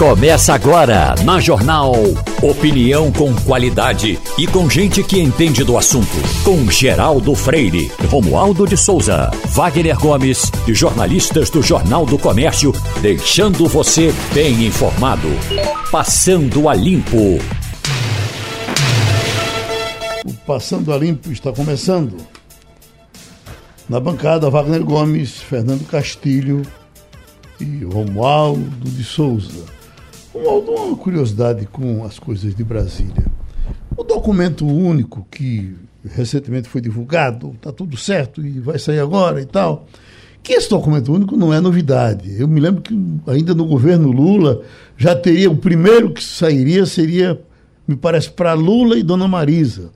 Começa agora na Jornal. Opinião com qualidade e com gente que entende do assunto. Com Geraldo Freire, Romualdo de Souza, Wagner Gomes e jornalistas do Jornal do Comércio, deixando você bem informado. Passando a Limpo. O Passando a Limpo está começando. Na bancada, Wagner Gomes, Fernando Castilho e Romualdo de Souza. Romualdo, uma curiosidade com as coisas de Brasília. O documento único que recentemente foi divulgado, está tudo certo e vai sair agora e tal. Que esse documento único não é novidade. Eu me lembro que ainda no governo Lula já teria, o primeiro que sairia seria, me parece, para Lula e Dona Marisa.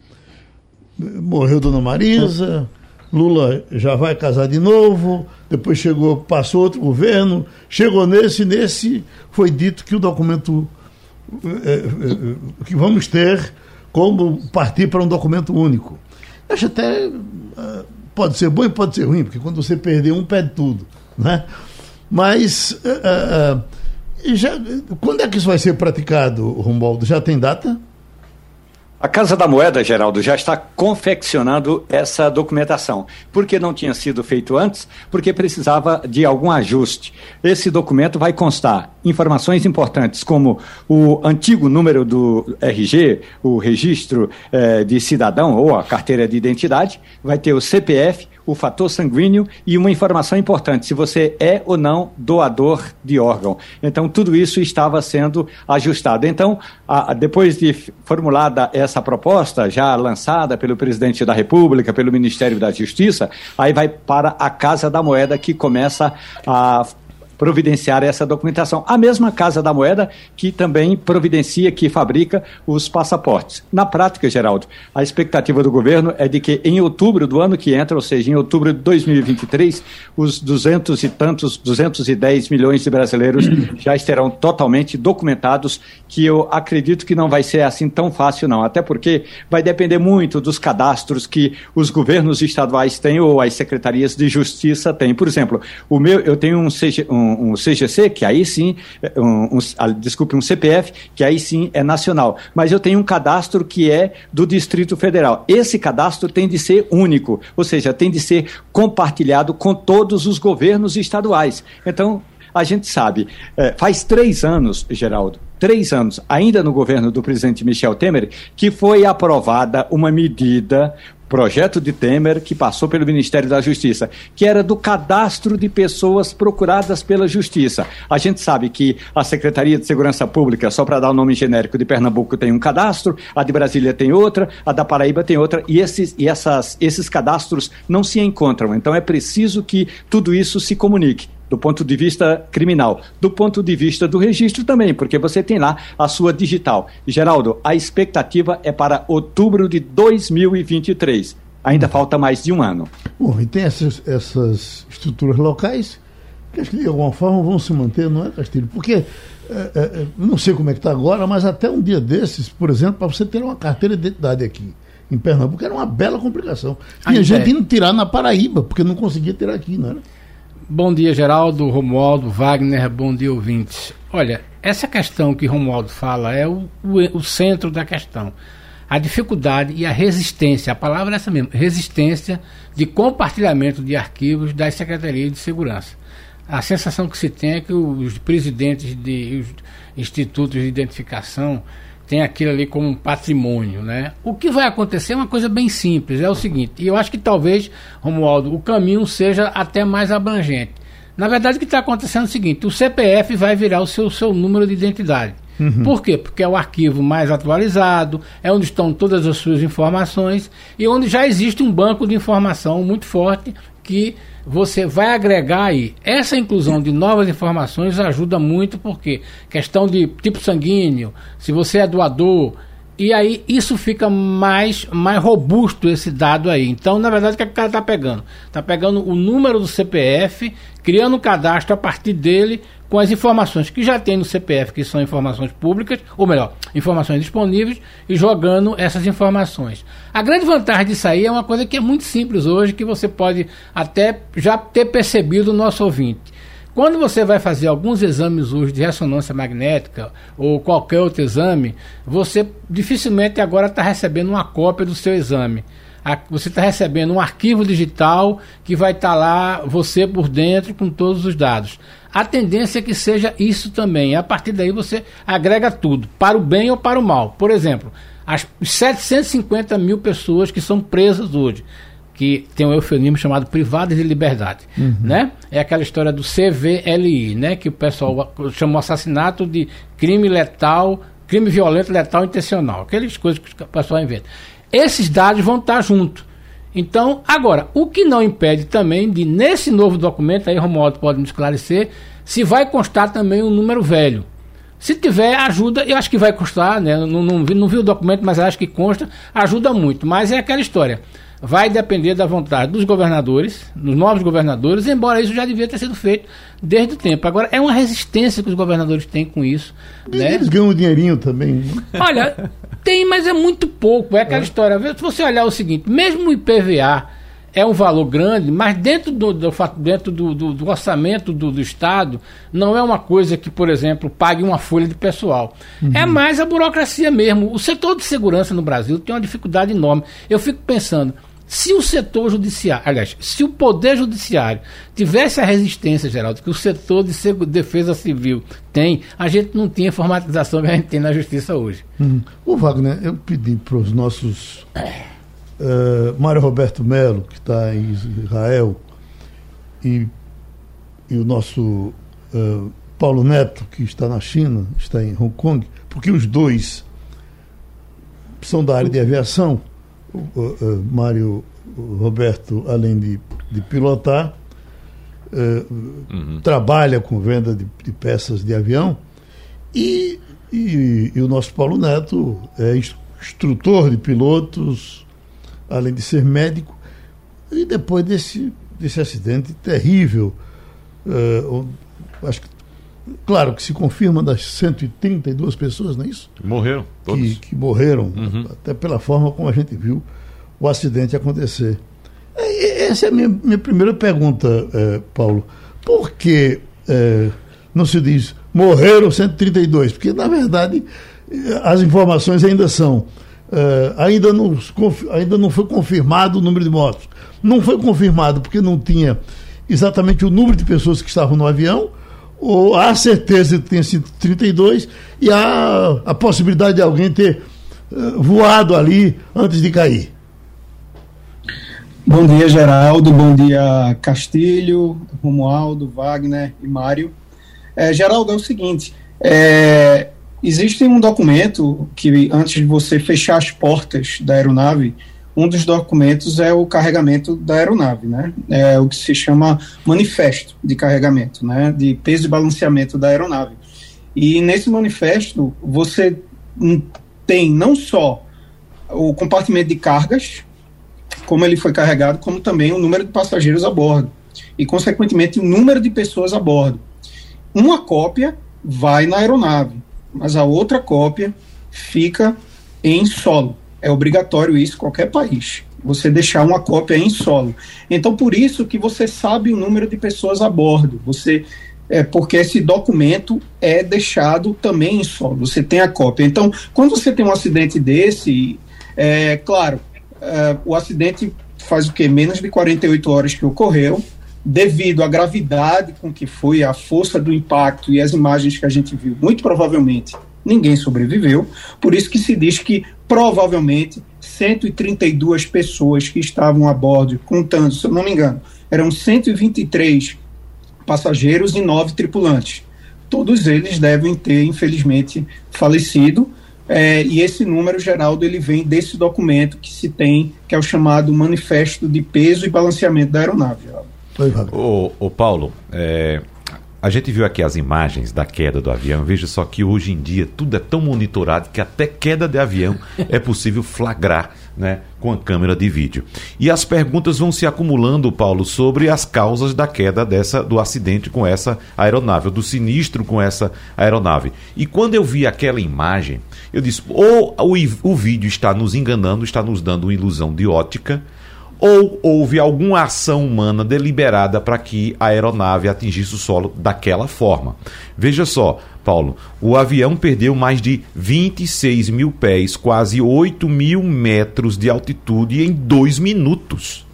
Morreu Dona Marisa, Lula já vai casar de novo, depois chegou, passou outro governo, chegou nesse, nesse foi dito que o documento é, é, é, que vamos ter como partir para um documento único. Acho até pode ser bom e pode ser ruim, porque quando você perder um, perde tudo. Né? Mas uh, já, quando é que isso vai ser praticado, Romualdo? Já tem data? A Casa da Moeda, Geraldo, já está confeccionando essa documentação. Por que não tinha sido feito antes? Porque precisava de algum ajuste. Esse documento vai constar informações importantes como o antigo número do RG, o registro eh, de cidadão ou a carteira de identidade, vai ter o CPF, o fator sanguíneo e uma informação importante, se você é ou não doador de órgão. Então, tudo isso estava sendo ajustado. Então, a, a, depois de formulada essa proposta, já lançada pelo presidente da República, pelo Ministério da Justiça, aí vai para a Casa da Moeda, que começa a providenciar essa documentação. A mesma Casa da Moeda que também providencia, que fabrica os passaportes. Na prática, Geraldo, a expectativa do governo é de que em outubro do ano que entra, ou seja, em outubro de 2023, os duzentos e tantos, 210 milhões de brasileiros já estarão totalmente documentados, que eu acredito que não vai ser assim tão fácil não, até porque vai depender muito dos cadastros que os governos estaduais têm ou as secretarias de justiça têm. Por exemplo, o meu, eu tenho um, um um, CGC, que aí sim, um, um, ah, desculpe, um CPF, que aí sim é nacional. Mas eu tenho um cadastro que é do Distrito Federal. Esse cadastro tem de ser único, ou seja, tem de ser compartilhado com todos os governos estaduais. Então, a gente sabe, é, faz três anos, Geraldo, três anos, ainda no governo do presidente Michel Temer, que foi aprovada uma medida projeto de Temer que passou pelo Ministério da Justiça, que era do cadastro de pessoas procuradas pela Justiça. A gente sabe que a Secretaria de Segurança Pública, só para dar o nome genérico de Pernambuco, tem um cadastro, a de Brasília tem outra, a da Paraíba tem outra, e esses, e essas, esses cadastros não se encontram. Então é preciso que tudo isso se comunique do ponto de vista criminal, do ponto de vista do registro também, porque você tem lá a sua digital. Geraldo, a expectativa é para outubro de 2023. Ainda falta mais de um ano. Bom, e tem essas, essas estruturas locais que acho que de alguma forma vão se manter, não é, Castilho? Porque, é, é, é não sei como é que está agora, mas até um dia desses, por exemplo, para você ter uma carteira de identidade aqui em Pernambuco, era uma bela complicação. Tinha gente é. indo tirar na Paraíba, porque não conseguia tirar aqui, não era? Bom dia, Geraldo, Romualdo, Wagner, bom dia, ouvintes. Olha, essa questão que Romualdo fala é o, o, o, centro da questão. A dificuldade e a resistência, a palavra é essa mesmo, resistência de compartilhamento de arquivos das secretarias de segurança. A sensação que se tem é que os presidentes de os institutos de identificação tem aquilo ali como um patrimônio, né? O que vai acontecer é uma coisa bem simples, é o seguinte, e eu acho que talvez, Romualdo, o caminho seja até mais abrangente. Na verdade, o que está acontecendo é o seguinte, o CPF vai virar o seu, seu número de identidade. Uhum. Por quê? Porque é o arquivo mais atualizado, é onde estão todas as suas informações e onde já existe um banco de informação muito forte que você vai agregar aí. Essa inclusão de novas informações ajuda muito, porque questão de tipo sanguíneo, se você é doador, e aí isso fica mais, mais robusto esse dado aí. Então, na verdade, o que, é que o cara está pegando? Está pegando o número do CPF, criando um cadastro a partir dele com as informações que já tem no CPF, que são informações públicas, ou melhor, informações disponíveis, e jogando essas informações. A grande vantagem disso aí é uma coisa que é muito simples hoje, que você pode até já ter percebido o nosso ouvinte. Quando você vai fazer alguns exames hoje de ressonância magnética ou qualquer outro exame, você dificilmente agora está recebendo uma cópia do seu exame. Você está recebendo um arquivo digital que vai estar tá lá, você por dentro, com todos os dados. A tendência é que seja isso também. A partir daí você agrega tudo, para o bem ou para o mal. Por exemplo, as 750 mil pessoas que são presas hoje que tem um eufemismo chamado privadas de liberdade, uhum. né? É aquela história do CVLI, né? Que o pessoal chamou assassinato de crime letal, crime violento, letal, intencional, aquelas coisas que o pessoal inventa. Esses dados vão estar junto. Então, agora, o que não impede também de, nesse novo documento, aí Romualdo pode me esclarecer, se vai constar também um número velho. Se tiver, ajuda, eu acho que vai constar, né? Não, não, vi, não vi o documento, mas acho que consta, ajuda muito. Mas é aquela história vai depender da vontade dos governadores, dos novos governadores, embora isso já devia ter sido feito desde o tempo. Agora, é uma resistência que os governadores têm com isso. E né? eles ganham dinheirinho também. Né? Olha, tem, mas é muito pouco. É aquela é. história. Se você olhar o seguinte, mesmo o IPVA é um valor grande, mas dentro do, do dentro do, do, do orçamento do, do, Estado, não é uma coisa que, por exemplo, pague uma folha de pessoal. Uhum. É mais a burocracia mesmo. O setor de segurança no Brasil tem uma dificuldade enorme. Eu fico pensando, se o setor judiciário, aliás, se o Poder Judiciário tivesse a resistência, Geraldo, que o setor de defesa civil tem, a gente não tinha a formatização que a gente tem na justiça hoje. Uhum. O Wagner, eu pedi para os nossos. Uh, Mário Roberto Melo, que está em Israel, e, e o nosso uh, Paulo Neto, que está na China, está em Hong Kong, porque os dois são da área de aviação o, Mário Roberto, além de, de pilotar, uh, uhum. trabalha com venda de, de, peças de avião e, e, e, o nosso Paulo Neto é instrutor de pilotos, além de ser médico. E depois desse, desse acidente terrível, uh, acho que Claro que se confirma das 132 pessoas, não é isso? Morreram, todos. Que, que morreram, uhum. até pela forma como a gente viu o acidente acontecer. Essa é a minha, minha primeira pergunta, eh, Paulo. Por que eh, não se diz morreram 132? Porque, na verdade, as informações ainda são. Ainda, não, ainda não foi confirmado o número de mortos. Não foi confirmado porque não tinha exatamente o número de pessoas que estavam no avião ou há certeza que tenha sido 32 e há a possibilidade de alguém ter uh, voado ali antes de cair. Bom dia, Geraldo. Bom dia, Castilho, Romualdo, Wagner e Mário. É, Geraldo, é o seguinte: é, existe um documento que, antes de você fechar as portas da aeronave, um dos documentos é o carregamento da aeronave, né? É o que se chama manifesto de carregamento, né? De peso e balanceamento da aeronave. E nesse manifesto você tem não só o compartimento de cargas, como ele foi carregado, como também o número de passageiros a bordo e, consequentemente, o número de pessoas a bordo. Uma cópia vai na aeronave, mas a outra cópia fica em solo. É obrigatório isso em qualquer país. Você deixar uma cópia em solo. Então, por isso que você sabe o número de pessoas a bordo. Você é porque esse documento é deixado também em solo. Você tem a cópia. Então, quando você tem um acidente desse, é claro, é, o acidente faz o que menos de 48 horas que ocorreu, devido à gravidade com que foi a força do impacto e as imagens que a gente viu, muito provavelmente ninguém sobreviveu. Por isso que se diz que provavelmente 132 pessoas que estavam a bordo, contando, se eu não me engano, eram 123 passageiros e nove tripulantes. Todos eles devem ter, infelizmente, falecido. É, e esse número, Geraldo, ele vem desse documento que se tem, que é o chamado Manifesto de Peso e Balanceamento da Aeronave. Ô, ô Paulo, é, a gente viu aqui as imagens da queda do avião. Veja só que hoje em dia tudo é tão monitorado que até queda de avião é possível flagrar né, com a câmera de vídeo. E as perguntas vão se acumulando, Paulo, sobre as causas da queda dessa do acidente com essa aeronave, do sinistro com essa aeronave. E quando eu vi aquela imagem, eu disse: ou o, o vídeo está nos enganando, está nos dando uma ilusão de ótica ou houve alguma ação humana deliberada para que a aeronave atingisse o solo daquela forma. Veja só, Paulo, o avião perdeu mais de 26 mil pés, quase 8 mil metros de altitude em dois minutos.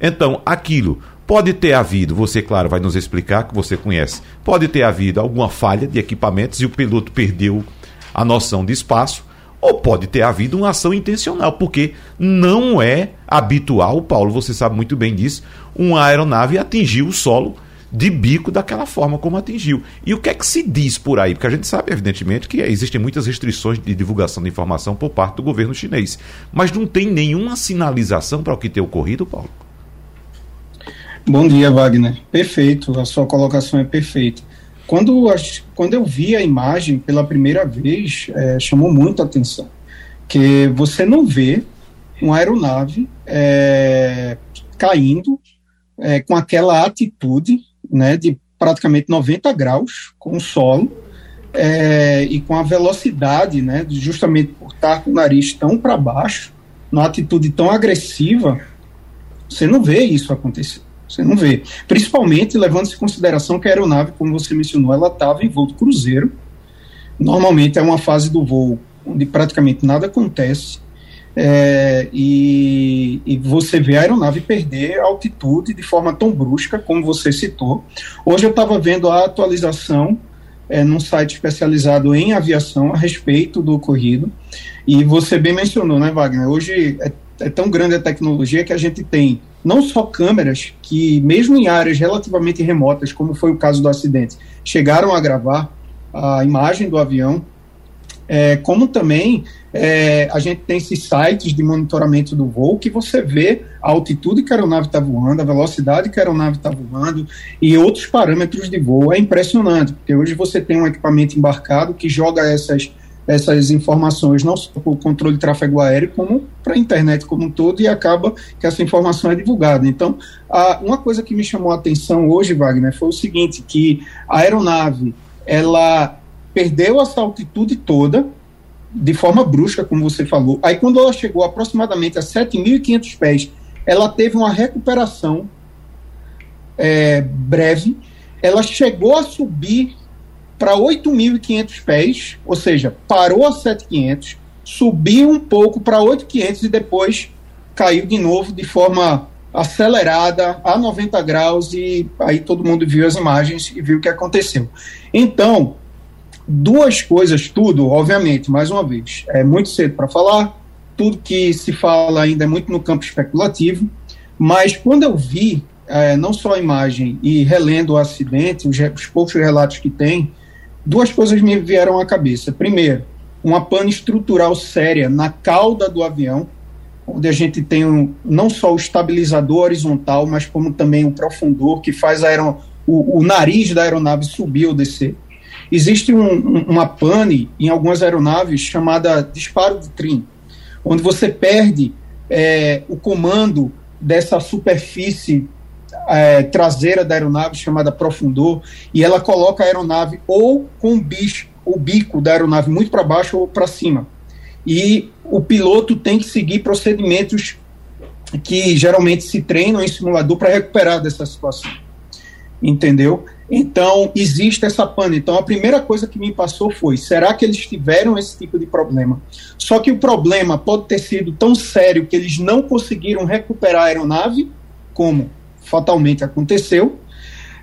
Então, aquilo pode ter havido, você, claro, vai nos explicar que você conhece, pode ter havido alguma falha de equipamentos e o piloto perdeu a noção de espaço ou pode ter havido uma ação intencional, porque não é habitual, Paulo, você sabe muito bem disso, uma aeronave atingir o solo de bico daquela forma como atingiu. E o que é que se diz por aí? Porque a gente sabe, evidentemente, que existem muitas restrições de divulgação de informação por parte do governo chinês. Mas não tem nenhuma sinalização para o que ter ocorrido, Paulo? Bom dia, Wagner. Perfeito, a sua colocação é perfeita. Quando, quando eu vi a imagem pela primeira vez, é, chamou muito a atenção. Que você não vê uma aeronave é, caindo é, com aquela atitude né, de praticamente 90 graus com o solo é, e com a velocidade, né, justamente por estar com o nariz tão para baixo, numa atitude tão agressiva, você não vê isso acontecer. Você não vê. Principalmente levando-se em consideração que a aeronave, como você mencionou, ela estava em voo de cruzeiro. Normalmente é uma fase do voo onde praticamente nada acontece. É, e, e, você vê a aeronave perder altitude de forma tão brusca, como você citou. Hoje eu estava vendo a atualização é, num site especializado em aviação a respeito do ocorrido. E você bem mencionou, né, Wagner? Hoje é, é tão grande a tecnologia que a gente tem não só câmeras que, mesmo em áreas relativamente remotas, como foi o caso do acidente, chegaram a gravar a imagem do avião, é, como também é, a gente tem esses sites de monitoramento do voo que você vê a altitude que a aeronave está voando, a velocidade que a aeronave está voando e outros parâmetros de voo. É impressionante, porque hoje você tem um equipamento embarcado que joga essas essas informações, não só para o controle de tráfego aéreo, como para a internet como um todo, e acaba que essa informação é divulgada. Então, a, uma coisa que me chamou a atenção hoje, Wagner, foi o seguinte, que a aeronave, ela perdeu essa altitude toda, de forma brusca, como você falou. Aí, quando ela chegou aproximadamente a 7.500 pés, ela teve uma recuperação é, breve, ela chegou a subir para 8.500 pés, ou seja, parou a 7.500, subiu um pouco para 8.500 e depois caiu de novo de forma acelerada a 90 graus e aí todo mundo viu as imagens e viu o que aconteceu. Então, duas coisas, tudo, obviamente, mais uma vez, é muito cedo para falar, tudo que se fala ainda é muito no campo especulativo, mas quando eu vi é, não só a imagem e relendo o acidente, os, os poucos relatos que tem, duas coisas me vieram à cabeça. Primeiro, uma pane estrutural séria na cauda do avião, onde a gente tem um, não só o estabilizador horizontal, mas como também o profundor que faz aeron, o, o nariz da aeronave subir ou descer. Existe um, um, uma pane em algumas aeronaves chamada disparo de trim, onde você perde é, o comando dessa superfície é, traseira da aeronave chamada profundor e ela coloca a aeronave ou com o bicho, o bico da aeronave muito para baixo ou para cima. E o piloto tem que seguir procedimentos que geralmente se treinam em simulador para recuperar dessa situação. Entendeu? Então, existe essa pane. Então, a primeira coisa que me passou foi: será que eles tiveram esse tipo de problema? Só que o problema pode ter sido tão sério que eles não conseguiram recuperar a aeronave, como fatalmente aconteceu,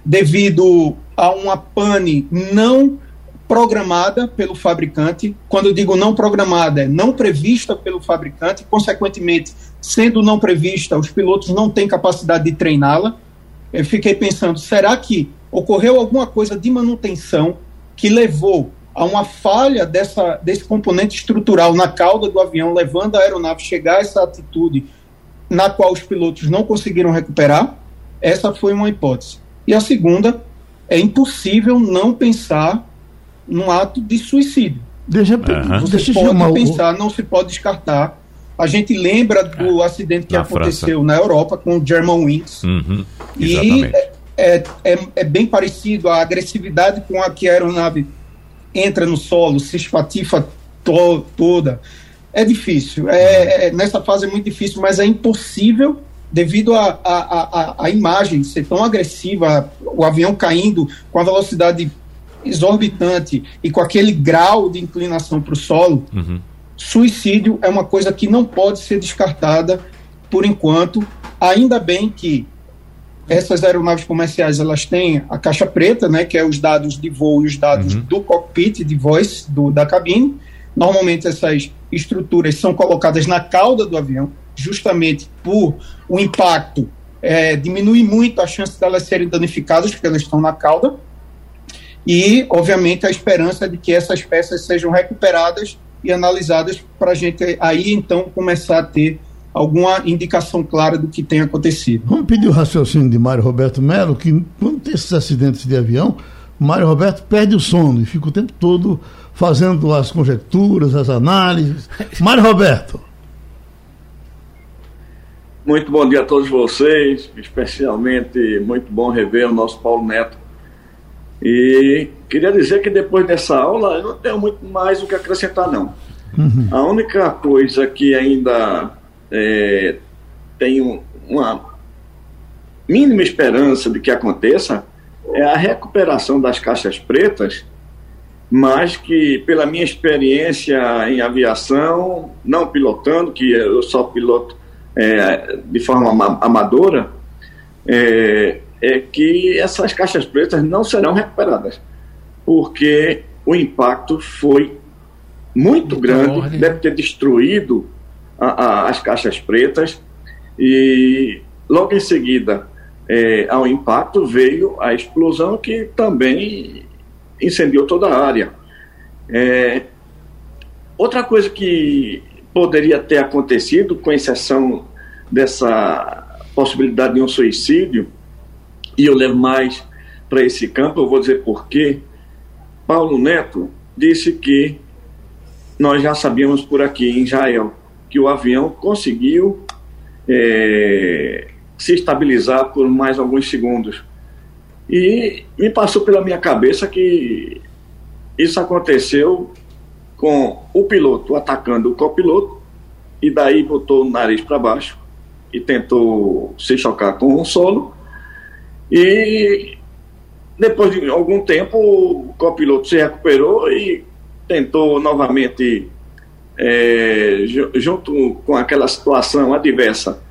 devido a uma pane não programada pelo fabricante. Quando eu digo não programada, é não prevista pelo fabricante, consequentemente, sendo não prevista, os pilotos não têm capacidade de treiná-la. Eu fiquei pensando, será que ocorreu alguma coisa de manutenção que levou a uma falha dessa, desse componente estrutural na cauda do avião, levando a aeronave a chegar a essa atitude na qual os pilotos não conseguiram recuperar? Essa foi uma hipótese. E a segunda, é impossível não pensar num ato de suicídio. Deixa, uhum. Você Deixa pode pensar, o... não se pode descartar. A gente lembra do ah, acidente que na aconteceu França. na Europa com o Germanwings. Uhum, e é, é, é, é, bem parecido a agressividade com a que a aeronave entra no solo, se espatifa to, toda. É difícil. É, é, nessa fase é muito difícil, mas é impossível devido à a, a, a, a, imagem ser tão agressiva, o avião caindo com a velocidade exorbitante e com aquele grau de inclinação para o solo, uhum. suicídio é uma coisa que não pode ser descartada por enquanto. Ainda bem que essas aeronaves comerciais elas têm a caixa preta, né, que é os dados de voo e os dados uhum. do cockpit de voz do, da cabine. Normalmente essas estruturas são colocadas na cauda do avião, justamente por o impacto é, diminui muito a chance delas serem danificadas, porque elas estão na cauda. E, obviamente, a esperança de que essas peças sejam recuperadas e analisadas para a gente aí então começar a ter alguma indicação clara do que tem acontecido. Vamos pedir o raciocínio de Mário Roberto Melo, que quando tem esses acidentes de avião, Mário Roberto perde o sono e fica o tempo todo fazendo as conjecturas, as análises. Mário Roberto. Muito bom dia a todos vocês, especialmente muito bom rever o nosso Paulo Neto. E queria dizer que depois dessa aula eu não tenho muito mais o que acrescentar, não. Uhum. A única coisa que ainda é, tem uma mínima esperança de que aconteça é a recuperação das caixas pretas, mas que, pela minha experiência em aviação, não pilotando, que eu só piloto é, de forma amadora, é, é que essas caixas pretas não serão recuperadas, porque o impacto foi muito grande, deve ter destruído a, a, as caixas pretas e logo em seguida é, ao impacto veio a explosão que também incendiou toda a área. É, outra coisa que poderia ter acontecido, com exceção dessa possibilidade de um suicídio, e eu levo mais para esse campo, eu vou dizer por quê. Paulo Neto disse que nós já sabíamos por aqui em Israel que o avião conseguiu é, se estabilizar por mais alguns segundos. E me passou pela minha cabeça que isso aconteceu com o piloto atacando o copiloto e daí botou o nariz para baixo e tentou se chocar com o solo. E depois de algum tempo o copiloto se recuperou e tentou novamente é, junto com aquela situação adversa,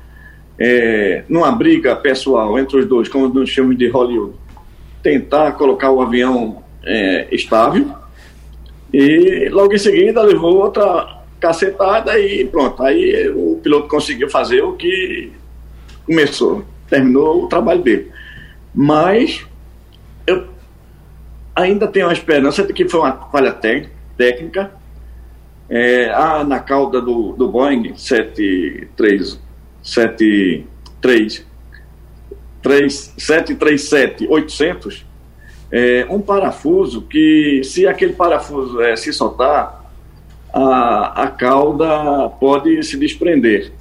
é, numa briga pessoal entre os dois, como nos filmes de Hollywood, tentar colocar o avião é, estável e logo em seguida levou outra cacetada e pronto. Aí o piloto conseguiu fazer o que começou, terminou o trabalho dele. Mas eu ainda tenho a esperança de que foi uma falha técnica é, há na cauda do, do Boeing 737-800 é, um parafuso que, se aquele parafuso é, se soltar, a, a cauda pode se desprender.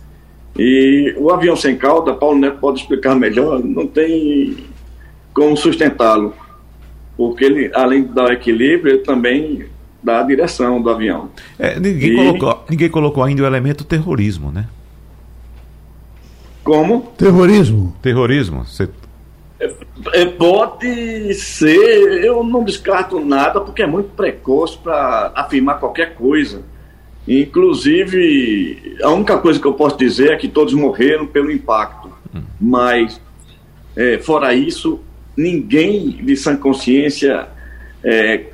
E o avião sem cauda, Paulo Neto pode explicar melhor, não tem como sustentá-lo, porque ele, além de dar equilíbrio, ele também da direção do avião. É, ninguém, e... colocou, ninguém colocou ainda o elemento terrorismo, né? Como? Terrorismo. Terrorismo. Você... É, é, pode ser, eu não descarto nada, porque é muito precoce para afirmar qualquer coisa. Inclusive, a única coisa que eu posso dizer é que todos morreram pelo impacto. Hum. Mas, é, fora isso, ninguém de sã consciência é,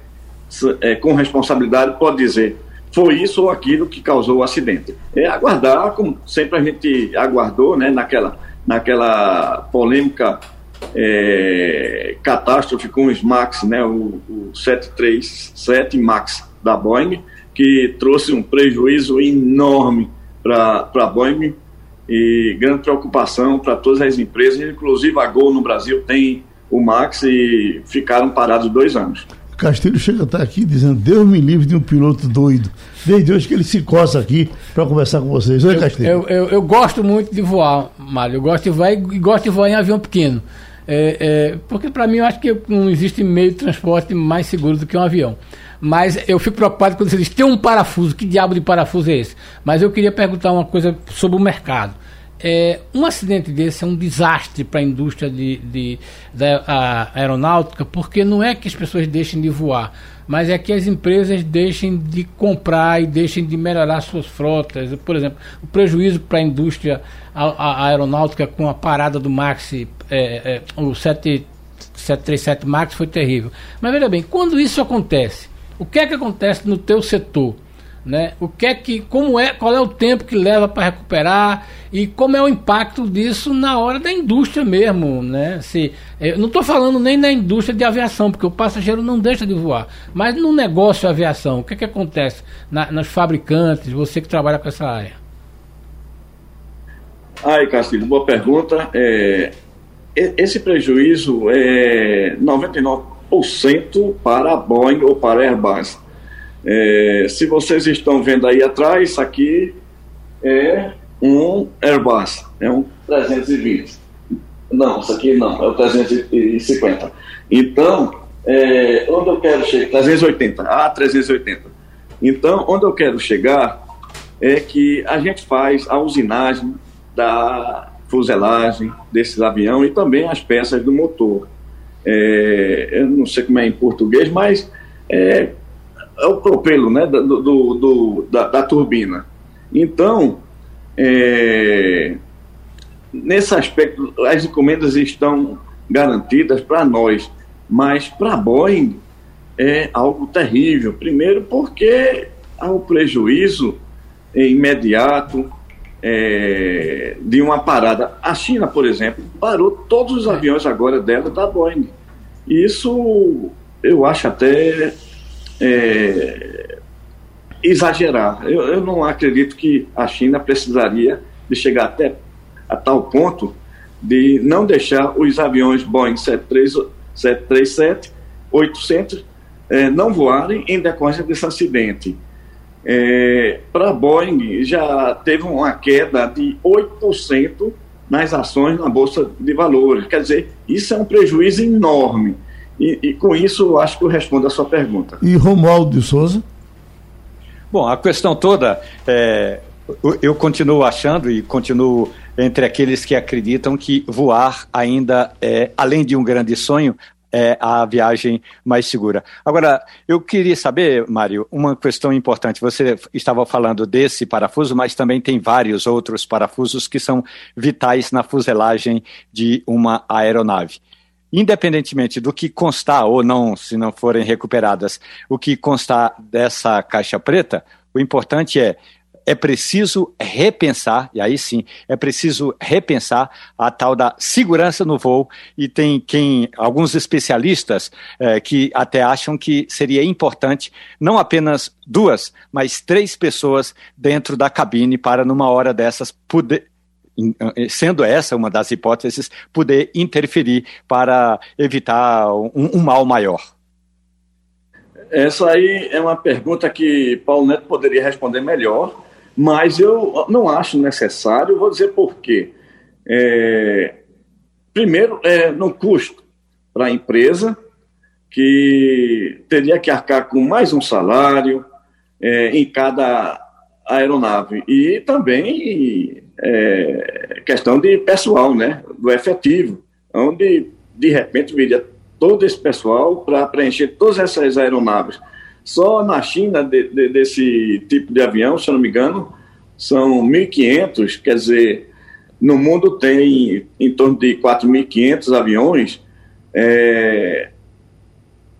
é, com responsabilidade pode dizer foi isso ou aquilo que causou o acidente. É aguardar, como sempre a gente aguardou, né, naquela, naquela polêmica é, catástrofe com os MAX, né, o, o 737 MAX da Boeing, que trouxe um prejuízo enorme para a Boeing e grande preocupação para todas as empresas, inclusive a Gol no Brasil tem o MAX e ficaram parados dois anos. Castilho chega a estar aqui dizendo: Deus me livre de um piloto doido. Desde hoje que ele se coça aqui para conversar com vocês. Oi, Castilho. Eu, eu, eu, gosto muito de voar, Mário. Eu gosto de voar e gosto de voar em avião pequeno. É, é, porque para mim eu acho que não existe meio de transporte mais seguro do que um avião. Mas eu fico preocupado quando você diz: tem um parafuso. Que diabo de parafuso é esse? Mas eu queria perguntar uma coisa sobre o mercado. é, um acidente desse é um desastre para a indústria de, de, da aeronáutica, porque não é que as pessoas deixem de voar, mas é que as empresas deixem de comprar e deixem de melhorar suas frotas. Por exemplo, o prejuízo para a indústria a, a aeronáutica com a parada do Max, é, é, o 7, 737 Max foi terrível. Mas veja bem, quando isso acontece, o que é que acontece no teu setor? né? O que é que, como é, qual é o tempo que leva para recuperar e como é o impacto disso na hora da indústria mesmo, né? Se, eu não estou falando nem na indústria de aviação, porque o passageiro não deixa de voar, mas no negócio de aviação, o que é que acontece na, nos fabricantes, você que trabalha com essa área? Ai, Castilho, boa pergunta. É, esse prejuízo é 99% para a Boeing ou para a Airbus é, se vocês estão vendo aí atrás, aqui é um Airbus, é um 320. Não, isso aqui não, é o 350. Então, é, onde eu quero chegar? 380, a 380. Então, onde eu quero chegar é que a gente faz a usinagem da fuselagem desses aviões e também as peças do motor. É, eu não sei como é em português, mas é, é o propelo né, do, do, do da, da, turbina. Então, é, nesse aspecto, as encomendas estão garantidas para nós, mas para a Boeing é algo terrível. Primeiro, porque há o prejuízo imediato é, de uma parada. A China, por exemplo, parou todos os aviões agora dela da Boeing. Isso eu acho até é, exagerar. Eu, eu, não acredito que a China precisaria de chegar até a tal ponto de não deixar os aviões Boeing 737, 800 é, não voarem em decorrência desse acidente. É, Para a Boeing já teve uma queda de 8% nas ações na Bolsa de Valores. Quer dizer, isso é um prejuízo enorme. E, e, com isso, eu acho que eu respondo a sua pergunta. E Romualdo de Souza? Bom, a questão toda, é, eu continuo achando e continuo entre aqueles que acreditam que voar ainda é, além de um grande sonho, é a viagem mais segura. Agora, eu queria saber, Mário, uma questão importante. Você estava falando desse parafuso, mas também tem vários outros parafusos que são vitais na fuselagem de uma aeronave independentemente do que constar ou não, se não forem recuperadas, o que constar dessa caixa preta, o importante é é preciso repensar, e aí sim, é preciso repensar a tal da segurança no voo, e tem quem, alguns especialistas é, que até acham que seria importante não apenas duas, mas três pessoas dentro da cabine para numa hora dessas poder, eh, sendo essa uma das hipóteses, poder interferir para evitar um, um, mal maior? Essa aí é uma pergunta que Paulo Neto poderia responder melhor, mas eu não acho necessário, vou dizer por quê. É, primeiro, é no custo para a empresa, que teria que arcar com mais um salário é, em cada aeronave. E também é, questão de pessoal, né, do efetivo, onde de repente viria todo esse pessoal para preencher todas essas aeronaves. Só na China, de, de, desse tipo de avião, se eu não me engano, são 1.500, quer dizer, no mundo tem em torno de 4.500 aviões. É,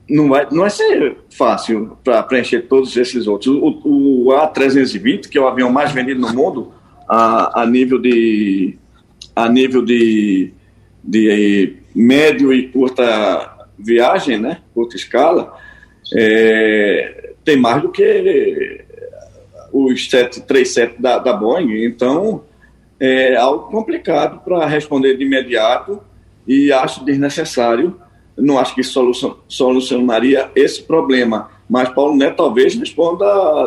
não vai, não vai ser fácil para preencher todos esses outros. O, o A320, que é o avião mais vendido no mundo, a, a nível de a nível de, de médio e curta viagem, né, curta escala, é, tem mais do que os 737 da, da Boeing. Então, é algo complicado para responder de imediato e acho desnecessário. Não acho que solucionaria esse problema mas Paulo Neto talvez responda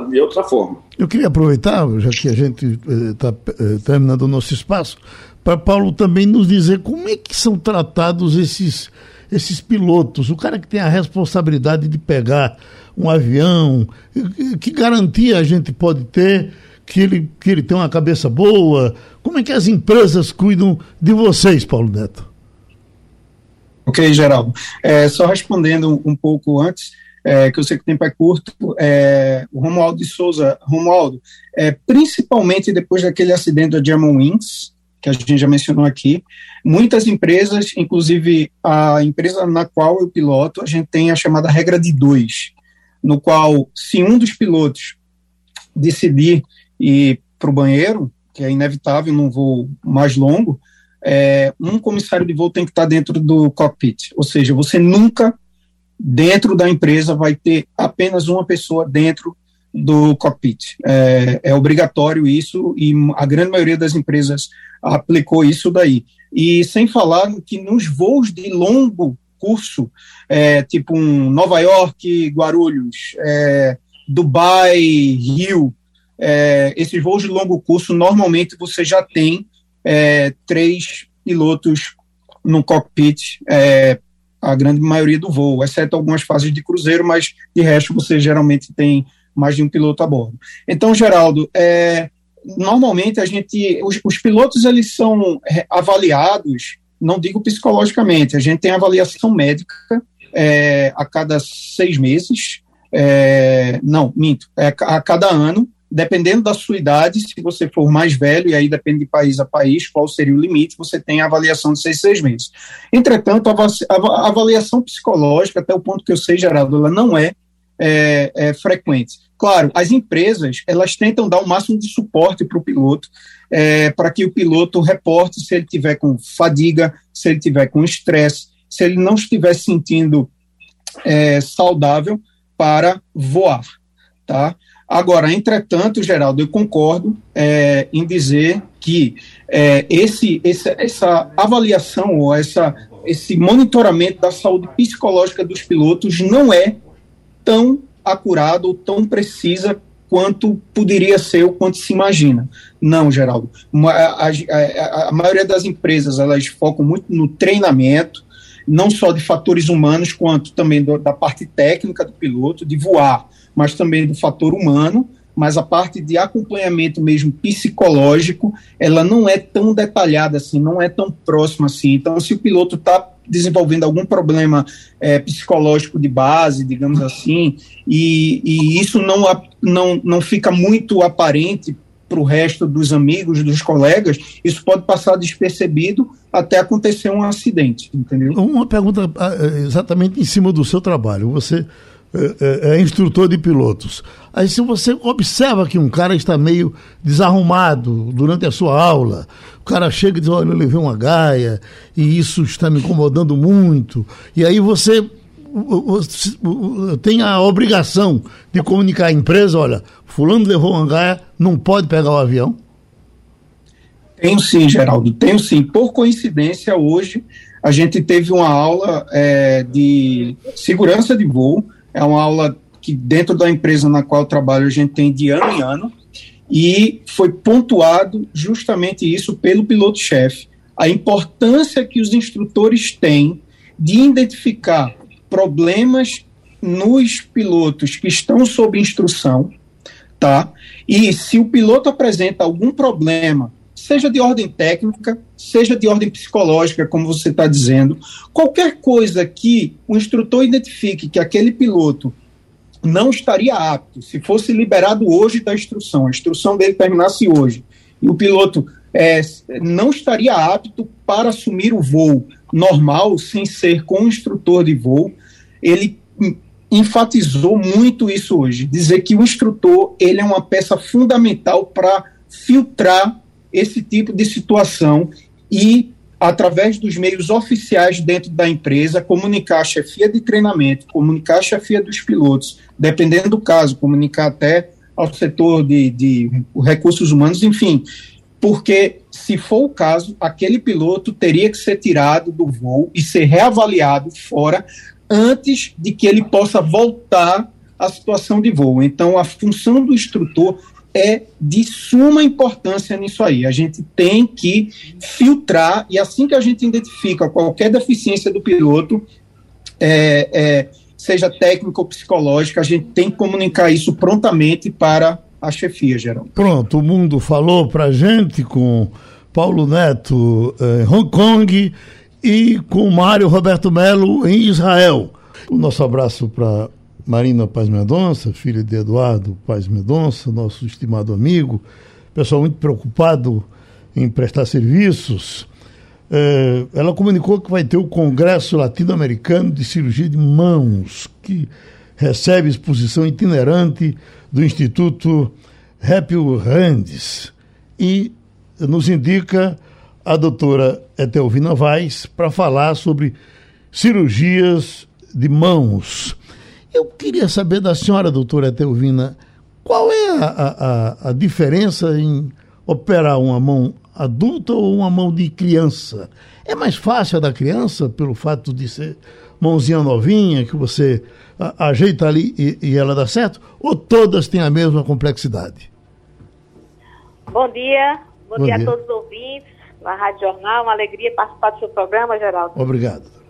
de outra forma. Eu queria aproveitar, já que a gente está eh, eh, terminando o nosso espaço, para Paulo também nos dizer como é que são tratados esses, esses pilotos, o cara que tem a responsabilidade de pegar um avião, que garantia a gente pode ter que ele, que ele tem uma cabeça boa? Como é que as empresas cuidam de vocês, Paulo Neto? Ok, Geraldo. É, só respondendo um pouco antes, é, que eu sei que o tempo é curto, é, o Romualdo de Souza, Romualdo, é, principalmente depois daquele acidente da German Wings, que a gente já mencionou aqui, muitas empresas, inclusive a empresa na qual eu piloto, a gente tem a chamada regra de dois, no qual, se um dos pilotos decidir ir para o banheiro, que é inevitável num voo mais longo, é, um comissário de voo tem que estar dentro do cockpit. Ou seja, você nunca, dentro da empresa, vai ter apenas uma pessoa dentro do cockpit. É, é obrigatório isso e a grande maioria das empresas aplicou isso daí. E sem falar que nos voos de longo curso, é, tipo um Nova York, Guarulhos, é, Dubai, Rio, é, esses voos de longo curso, normalmente você já tem é, três pilotos no cockpit, é, a grande maioria do voo, exceto algumas fases de cruzeiro, mas de resto você geralmente tem mais de um piloto a bordo. Então, Geraldo, é, normalmente a gente, os, os, pilotos eles são é, avaliados, não digo psicologicamente, a gente tem avaliação médica é, a cada seis meses, é, não, minto, é a cada ano, dependendo da sua idade, se você for mais velho, e aí depende de país a país, qual seria o limite, você tem a avaliação de seis, seis meses. Entretanto, a avaliação psicológica, até o ponto que eu sei, Geraldo, ela não é, é, é frequente. Claro, as empresas, elas tentam dar o máximo de suporte para o piloto, é, para que o piloto reporte se ele tiver com fadiga, se ele tiver com estresse, se ele não estiver se sentindo é, saudável para voar, tá? Agora, entretanto, Geraldo, eu concordo é, em dizer que é, esse, esse, essa avaliação ou essa, esse monitoramento da saúde psicológica dos pilotos não é tão acurado ou tão precisa quanto poderia ser ou quanto se imagina. Não, Geraldo. A, a, a, maioria das empresas elas focam muito no treinamento, não só de fatores humanos, quanto também do, da parte técnica do piloto, de voar mas também do fator humano, mas a parte de acompanhamento mesmo psicológico, ela não é tão detalhada assim, não é tão próxima assim. Então, se o piloto está desenvolvendo algum problema é, psicológico de base, digamos assim, e, e isso não, não, não fica muito aparente para o resto dos amigos, dos colegas, isso pode passar despercebido até acontecer um acidente, entendeu? Uma pergunta ah, exatamente em cima do seu trabalho. Você é, é, é, instrutor de pilotos. Aí se você observa que um cara está meio desarrumado durante a sua aula, o cara chega e diz, olha, eu levei uma gaia e isso está me incomodando muito. E aí você tem a obrigação de comunicar à empresa, olha, fulano levou uma gaia, não pode pegar o avião? Tenho sim, Geraldo, tenho sim. Por coincidência, hoje a gente teve uma aula é, de segurança de voo é uma aula que dentro da empresa na qual trabalho a gente tem de ano em ano e foi pontuado justamente isso pelo piloto-chefe, a importância que os instrutores têm de identificar problemas nos pilotos que estão sob instrução, tá? E se o piloto apresenta algum problema seja de ordem técnica, seja de ordem psicológica, como você está dizendo, qualquer coisa que o instrutor identifique que aquele piloto não estaria apto, se fosse liberado hoje da instrução, a instrução dele terminasse hoje, e o piloto é, não estaria apto para assumir o voo normal, sem ser com o instrutor de voo, ele enfatizou muito isso hoje, dizer que o instrutor ele é uma peça fundamental para filtrar esse tipo de situação e, através dos meios oficiais dentro da empresa, comunicar a chefia de treinamento, comunicar a chefia dos pilotos, dependendo do caso, comunicar até ao setor de, de recursos humanos, enfim, porque, se for o caso, aquele piloto teria que ser tirado do voo e ser reavaliado fora antes de que ele possa voltar à situação de voo. Então, a função do instrutor é de suma importância nisso aí. A gente tem que filtrar, e assim que a gente identifica qualquer deficiência do piloto, é, é, seja técnica ou psicológica, a gente tem que comunicar isso prontamente para a chefia, Geraldo. Pronto, o mundo falou para gente com Paulo Neto em Hong Kong e com Mário Roberto Melo em Israel. O nosso abraço para Marina Paz Mendonça, filha de Eduardo Paz Mendonça, nosso estimado amigo, pessoal muito preocupado em prestar serviços. É, ela comunicou que vai ter o Congresso Latino-Americano de Cirurgia de Mãos, que recebe exposição itinerante do Instituto Répio Randes. E nos indica a doutora Etelvina Vaz para falar sobre cirurgias de mãos. Eu queria saber da senhora, doutora Etelvina, qual é a, a, a diferença em operar uma mão adulta ou uma mão de criança? É mais fácil a da criança, pelo fato de ser mãozinha novinha, que você a, ajeita ali e, e, ela dá certo? Ou todas têm a mesma complexidade? Bom dia, bom, bom dia, dia, a todos os ouvintes da Rádio Jornal, uma alegria participar do seu programa, Geraldo. Obrigado.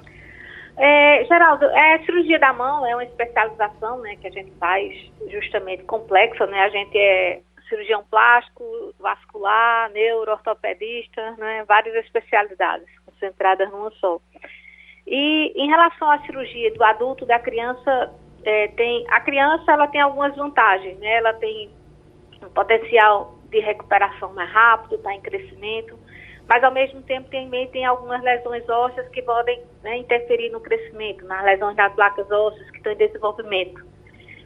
É, Geraldo, é, a cirurgia da mão é uma especialização né, que a gente faz justamente complexa, né? A gente é cirurgião plástico, vascular, neuro, ortopedista, né? Várias especialidades concentradas numa só. E em relação à cirurgia do adulto, da criança, é, tem a criança ela tem algumas vantagens, né? Ela tem um potencial de recuperação mais rápido, está em crescimento mas ao mesmo tempo também tem algumas lesões ósseas que podem né, interferir no crescimento, nas lesões das placas ósseas que estão em desenvolvimento.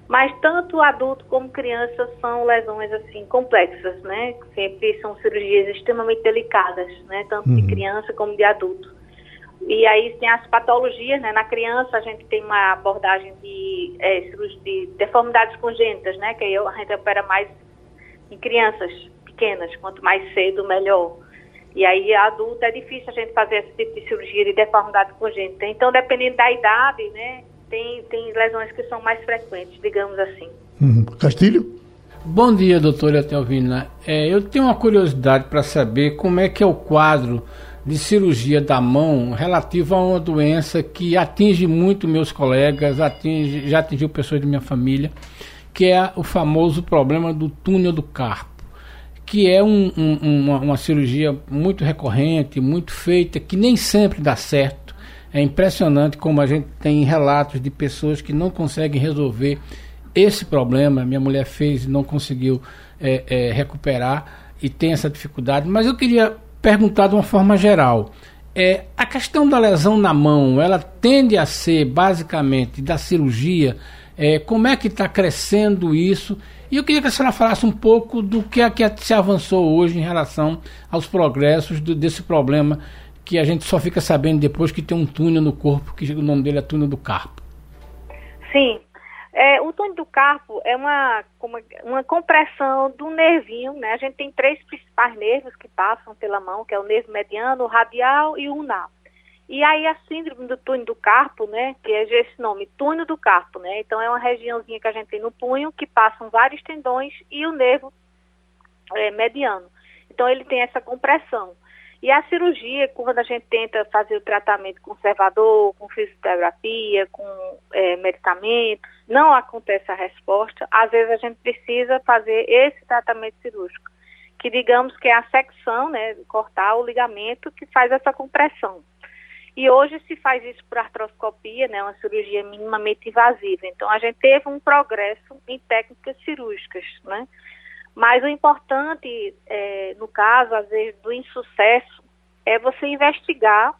Mas tanto adulto como criança são lesões assim complexas, né? Sempre são cirurgias extremamente delicadas, né? Tanto uhum. de criança como de adulto. E aí tem as patologias, né? Na criança a gente tem uma abordagem de, é, de deformidades congênitas, né? Que aí a gente opera mais em crianças pequenas, quanto mais cedo melhor. E aí, adulta, é difícil a gente fazer esse tipo de cirurgia de deformidade congênita. Então, dependendo da idade, né, tem, tem lesões que são mais frequentes, digamos assim. Uhum. Castilho? Bom dia, doutora Telvina. É, eu tenho uma curiosidade para saber como é que é o quadro de cirurgia da mão relativo a uma doença que atinge muito meus colegas, atinge, já atingiu pessoas de minha família, que é o famoso problema do túnel do carpo que é um, um, uma, uma, cirurgia muito recorrente, muito feita, que nem sempre dá certo. É impressionante como a gente tem relatos de pessoas que não conseguem resolver esse problema. Minha mulher fez e não conseguiu é, é, recuperar e tem essa dificuldade. Mas eu queria perguntar de uma forma geral. É, a questão da lesão na mão, ela tende a ser basicamente da cirurgia. É, como é que está crescendo isso? E eu queria que a senhora falasse um pouco do que é que se avançou hoje em relação aos progressos do, desse problema que a gente só fica sabendo depois que tem um túnel no corpo, que o nome dele é túnel do carpo. Sim. É, o túnel do carpo é uma, uma, uma, compressão do nervinho, né? A gente tem três principais nervos que passam pela mão, que é o nervo mediano, o radial e o ulnar. E aí a síndrome do túnel do carpo, né, que é esse nome, túnel do carpo, né? Então é uma regiãozinha que a gente tem no punho que passam vários tendões e o nervo é, mediano. Então ele tem essa compressão. E a cirurgia, quando a gente tenta fazer o tratamento conservador, com fisioterapia, com é, medicamentos, não acontece a resposta. Às vezes a gente precisa fazer esse tratamento cirúrgico, que digamos que é a secção, né, cortar o ligamento que faz essa compressão. E hoje se faz isso por artroscopia, né, uma cirurgia minimamente invasiva. Então a gente teve um progresso em técnicas cirúrgicas, né? Mas o importante, é, no caso, às vezes, do insucesso, é você investigar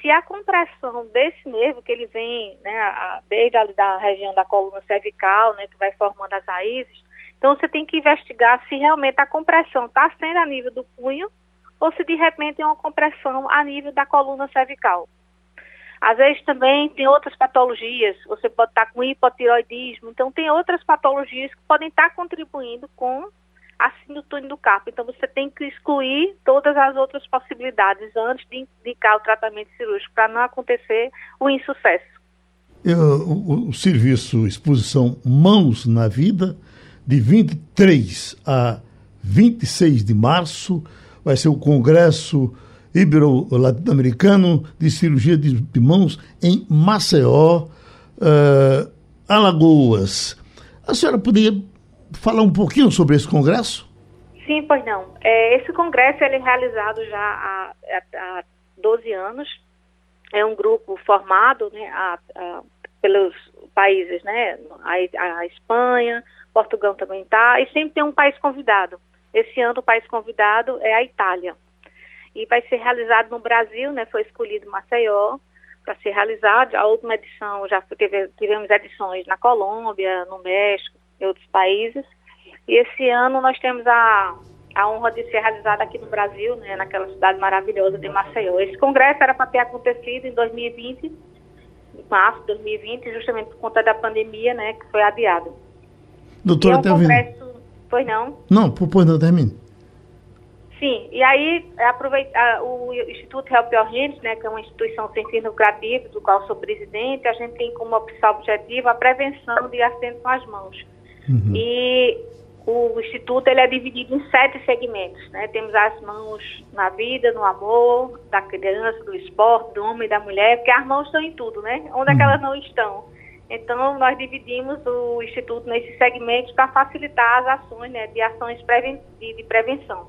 se a compressão desse nervo, que ele vem né, a, desde da região da coluna cervical, né, que vai formando as raízes, então você tem que investigar se realmente a compressão está sendo a nível do punho ou se de repente é uma compressão a nível da coluna cervical. Às vezes também tem outras patologias, você pode estar com hipotiroidismo, então tem outras patologias que podem estar contribuindo com a síndrome do carpo. Então você tem que excluir todas as outras possibilidades antes de indicar o tratamento cirúrgico para não acontecer o insucesso. Eu, o, o, serviço Exposição Mãos na Vida, de 23 a 26 de março, vai ser o Congresso Ibero-Latino-Americano de Cirurgia de Mãos em Maceió, uh, Alagoas. A senhora poderia falar um pouquinho sobre esse congresso? Sim, pois não. É, esse congresso ele é realizado já há, há 12 anos. É um grupo formado né, a, a, pelos países, né? A, a Espanha, Portugal também está, e sempre tem um país convidado. Esse ano o país convidado é a Itália. E vai ser realizado no Brasil, né? Foi escolhido Maceió para ser realizado. A última edição já teve, tivemos edições na Colômbia, no México, em outros países. E esse ano nós temos a, a honra de ser realizado aqui no Brasil, né, naquela cidade maravilhosa de Maceió. Esse congresso era para ter acontecido em 2020, em março de 2020, justamente por conta da pandemia, né, que foi adiado. Doutora, e é um congresso... Pois não? Não, pois não, termine. Sim, e aí aproveita, o Instituto Help Your Hands, né, que é uma instituição sem fins lucrativos, do qual sou presidente, a gente tem como opção objetiva a prevenção de acidentes com as mãos. Uhum. E o Instituto ele é dividido em sete segmentos. Né? Temos as mãos na vida, no amor, da criança, do esporte, do homem e da mulher, porque as mãos estão em tudo, né? Onde é que uhum. elas não estão? Então, nós dividimos o Instituto nesses segmentos para facilitar as ações né, de ações preven de, prevenção.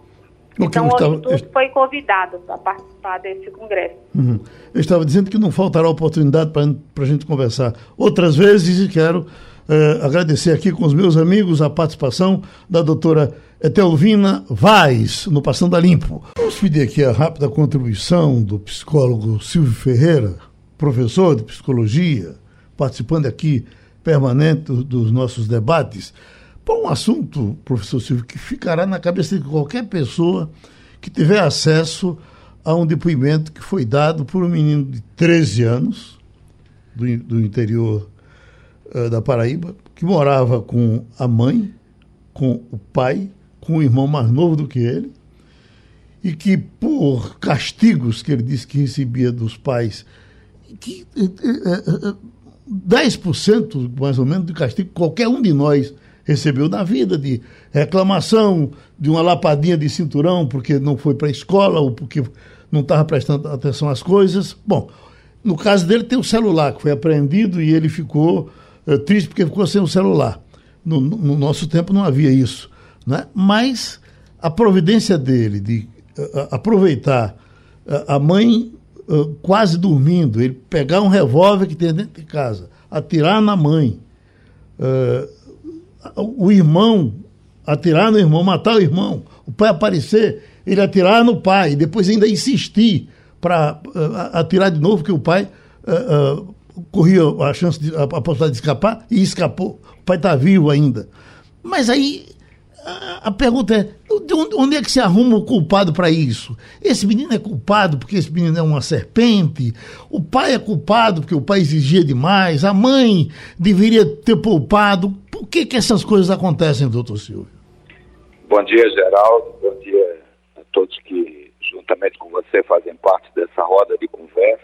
Okay, então, o Instituto foi convidado para participar desse congresso. Uhum. Eu estava dizendo que não faltará oportunidade para a gente conversar outras vezes e quero eh, agradecer aqui com os meus amigos a participação da doutora Etelvina Vaz, no Passando a Limpo. Vamos pedir aqui a rápida contribuição do psicólogo Silvio Ferreira, professor de psicologia, participando aqui permanente dos nossos debates para um assunto, professor Silvio, que ficará na cabeça de qualquer pessoa que tiver acesso a um depoimento que foi dado por um menino de 13 anos, do, do interior uh, da Paraíba, que morava com a mãe, com o pai, com o irmão mais novo do que ele, e que por castigos que ele disse que recebia dos pais, que uh, uh, 10% mais ou menos de castigo qualquer um de nós recebeu na vida, de reclamação, de uma lapadinha de cinturão porque não foi para a escola ou porque não estava prestando atenção às coisas. Bom, no caso dele tem o celular que foi apreendido e ele ficou uh, triste porque ficou sem o celular. No, no, nosso tempo não havia isso. Né? Mas a providência dele de uh, aproveitar uh, a mãe quase dormindo, ele pegar um revólver que tem dentro de casa, atirar na mãe, o irmão, atirar no irmão, matar o irmão, o pai aparecer, ele atirar no pai, depois ainda insistir para uh, atirar de novo, porque o pai uh, uh, corria a chance de a, a possibilidade de escapar e escapou. O pai está vivo ainda. Mas aí a, pergunta é: de onde, onde, é que se arruma o culpado para isso? Esse menino é culpado porque esse menino é uma serpente? O pai é culpado porque o pai exigia demais? A mãe deveria ter poupado? Por que, que essas coisas acontecem, doutor Silvio? Bom dia, Geraldo. Bom dia a todos que, juntamente com você, fazem parte dessa roda de conversa.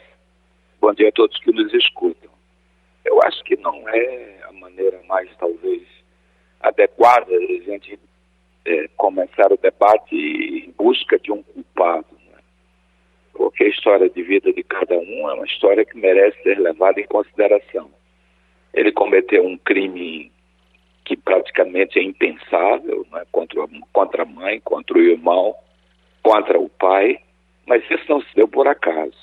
Bom dia a todos que nos escutam. Eu acho que não é a maneira mais, talvez, adequada de a gente é, começar o debate em busca de um culpado. Né? Porque a história de vida de cada um é uma história que merece ser levada em consideração. Ele cometeu um crime que praticamente é impensável né? contra, contra a mãe, contra o irmão, contra o pai, mas isso não se deu por acaso.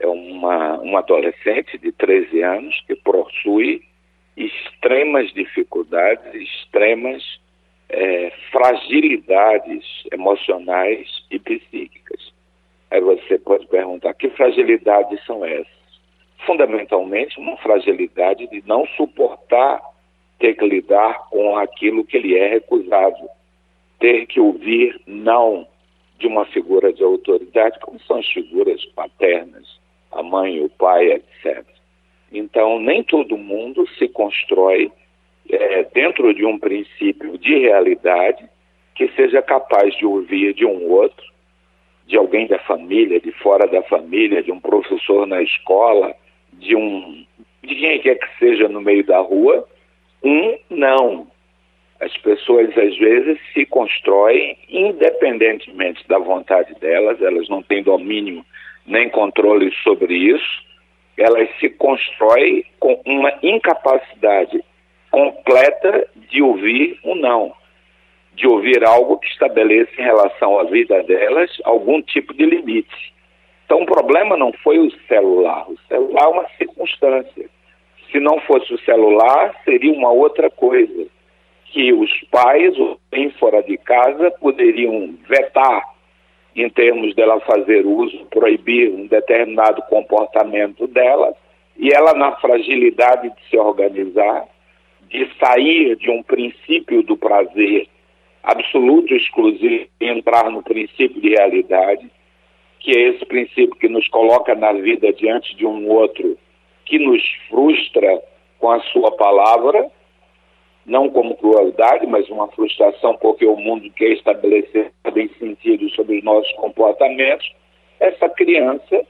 É uma, uma adolescente de 13 anos que possui extremas dificuldades, extremas é, fragilidades emocionais e psíquicas. Aí você pode perguntar: que fragilidades são essas? Fundamentalmente, uma fragilidade de não suportar ter que lidar com aquilo que lhe é recusado, ter que ouvir não de uma figura de autoridade, como são as figuras paternas, a mãe, o pai, etc. Então, nem todo mundo se constrói é, dentro de um princípio de realidade que seja capaz de ouvir de um outro, de alguém da família, de fora da família, de um professor na escola, de um de quem quer que seja no meio da rua, um não. As pessoas às vezes se constroem independentemente da vontade delas, elas não têm domínio nem controle sobre isso, elas se constroem com uma incapacidade completa de ouvir um não, de ouvir algo que estabeleça em relação à vida delas algum tipo de limite. Então o problema não foi o celular, o celular é uma circunstância. Se não fosse o celular, seria uma outra coisa, que os pais, em fora de casa, poderiam vetar em termos dela fazer uso, proibir um determinado comportamento dela, e ela na fragilidade de se organizar, de sair de um princípio do prazer absoluto, exclusivo, e entrar no princípio de realidade, que é esse princípio que nos coloca na vida diante de um outro, que nos frustra com a sua palavra, não como crueldade, mas uma frustração porque o mundo quer estabelecer bem sentido sobre os nossos comportamentos, essa criança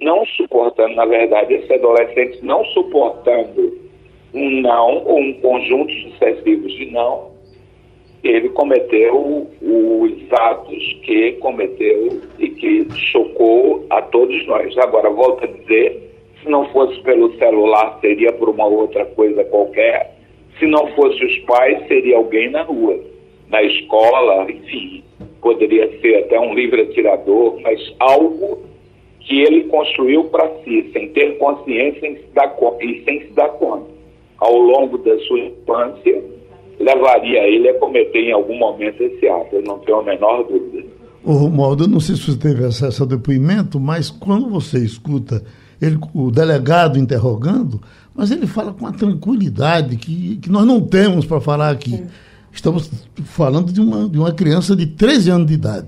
não suportando, na verdade, esse adolescente não suportando um não ou um conjunto sucessivos de não, ele cometeu os atos que cometeu e que chocou a todos nós. Agora, volto a dizer, se não fosse pelo celular, seria por uma outra coisa qualquer. Se não fosse os pais, seria alguém na rua, na escola, enfim, poderia ser até um livre atirador, mas algo que ele construiu para si, sem ter consciência e sem se dar conta. Ao longo da sua infância, levaria ele a cometer em algum momento esse ato, eu não tenho a menor dúvida. O Romualdo, não sei se você teve acesso ao depoimento, mas quando você escuta ele, o delegado interrogando, mas ele fala com a tranquilidade que, que nós não temos para falar aqui. Estamos falando de uma, de uma criança de 13 anos de idade.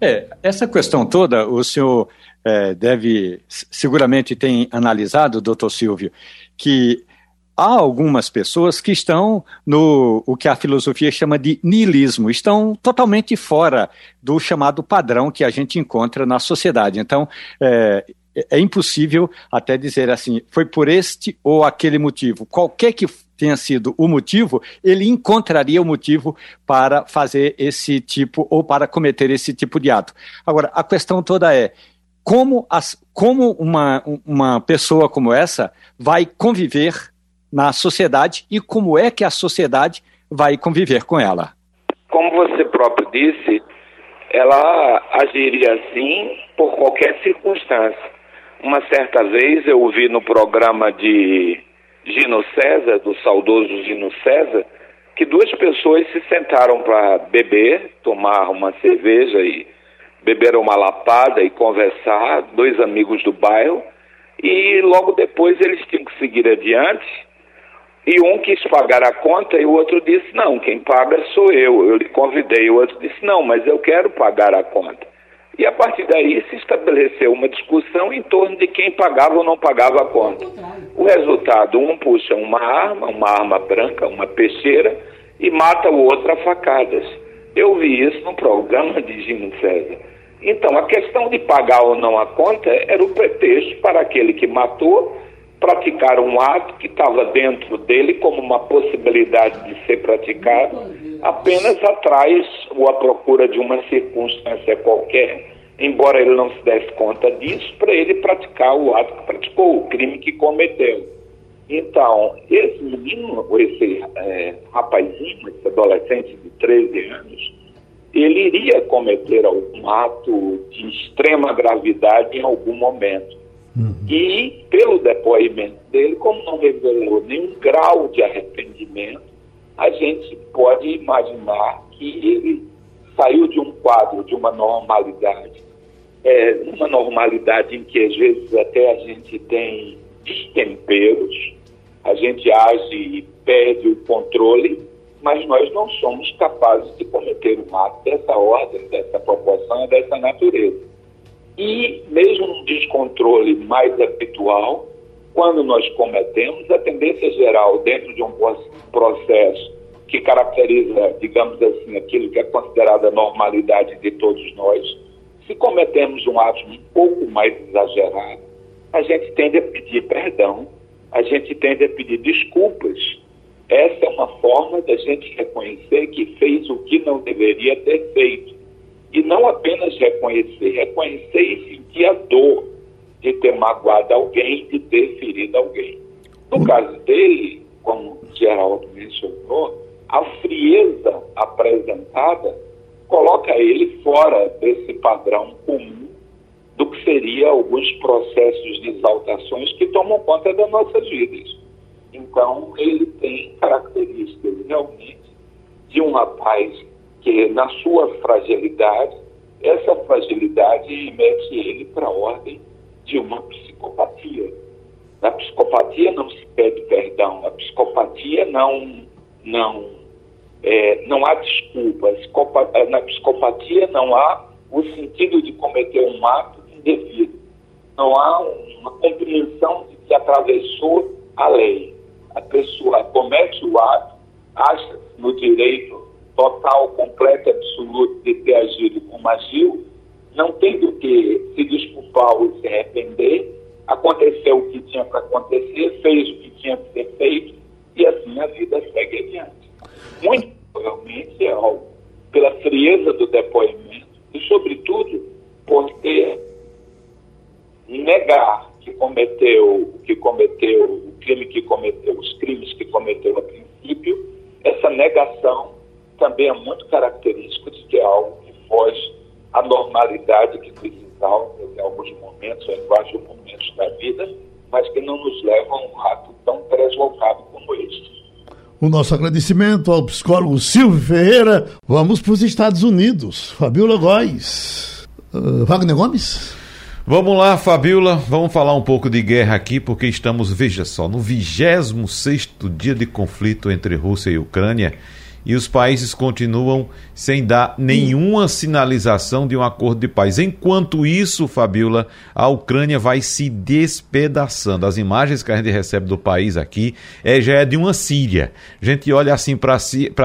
É, essa questão toda, o senhor é, deve, seguramente tem analisado, doutor Silvio, que há algumas pessoas que estão no o que a filosofia chama de niilismo, estão totalmente fora do chamado padrão que a gente encontra na sociedade. Então, é, é impossível até dizer assim, foi por este ou aquele motivo. Qualquer que tenha sido o motivo, ele encontraria o motivo para fazer esse tipo ou para cometer esse tipo de ato. Agora, a questão toda é como, as, como uma, uma pessoa como essa vai conviver na sociedade e como é que a sociedade vai conviver com ela. Como você próprio disse, ela agiria assim por qualquer circunstância. Uma certa vez eu ouvi no programa de Gino César, do saudoso Gino César, que duas pessoas se sentaram para beber, tomar uma cerveja e beber uma lapada e conversar, dois amigos do bairro, e logo depois eles tinham que seguir adiante e um quis pagar a conta e o outro disse: Não, quem paga sou eu. Eu lhe convidei. O outro disse: Não, mas eu quero pagar a conta. E a partir daí se estabeleceu uma discussão em torno de quem pagava ou não pagava a conta. O resultado: um puxa uma arma, uma arma branca, uma peixeira, e mata o outro a facadas. Eu vi isso no programa de Gino César. Então, a questão de pagar ou não a conta era o pretexto para aquele que matou praticar um ato que estava dentro dele como uma possibilidade de ser praticado, apenas atrás ou à procura de uma circunstância qualquer, embora ele não se desse conta disso, para ele praticar o ato que praticou, o crime que cometeu. Então, esse menino, esse é, rapazinho, esse adolescente de 13 anos, ele iria cometer algum ato de extrema gravidade em algum momento. Uhum. E, pelo depoimento dele, como não revelou nenhum grau de arrependimento, a gente pode imaginar que ele saiu de um quadro, de uma normalidade, é, uma normalidade em que às vezes até a gente tem destemperos, a gente age e perde o controle, mas nós não somos capazes de cometer um ato dessa ordem, dessa proporção, dessa natureza. E, mesmo num descontrole mais habitual, quando nós cometemos, a tendência geral, dentro de um processo que caracteriza, digamos assim, aquilo que é considerada a normalidade de todos nós, se cometemos um ato um pouco mais exagerado, a gente tende a pedir perdão, a gente tende a pedir desculpas. Essa é uma forma da gente reconhecer que fez o que não deveria ter feito e não apenas reconhecer, reconhecer e sentir a dor de ter magoado alguém, de ter ferido alguém. No caso dele, como Geraldo mencionou, a frieza apresentada coloca ele fora desse padrão comum do que seria alguns processos de exaltações que tomam conta das nossas vidas. Então, ele tem características realmente de um rapaz que, na sua fragilidade, essa fragilidade mete ele para a ordem de uma psicopatia. Na psicopatia não se pede perdão, na psicopatia não, não, é, não há desculpa, na psicopatia não há o sentido de cometer um ato indevido, não há uma compreensão de que atravessou a lei. A pessoa comete o ato, acha no direito total, completo, absoluto de ter agido como agiu, não tem do que se desculpar ou se arrepender, aconteceu o que tinha para acontecer, fez o que tinha que ser feito e assim a vida segue adiante. Muito provavelmente é algo pela frieza do depoimento e, sobretudo, por ter negar que cometeu o que cometeu, crime que cometeu, os crimes que cometeu a princípio, essa negação também é muito característico de que é algo que foge à normalidade que exalta em alguns momentos, em vários momentos da vida, mas que não nos levam a um ato tão deslocado como este. O nosso agradecimento ao psicólogo Silvio Ferreira. Vamos para os Estados Unidos. Fabiola Góes. Uh, Wagner Gomes? Vamos lá, Fabiola, vamos falar um pouco de guerra aqui, porque estamos, veja só, no 26 dia de conflito entre Rússia e Ucrânia e os países continuam sem dar nenhuma sinalização de um acordo de paz. Enquanto isso, Fabiola, a Ucrânia vai se despedaçando. As imagens que a gente recebe do país aqui é, já é de uma Síria. A gente olha assim para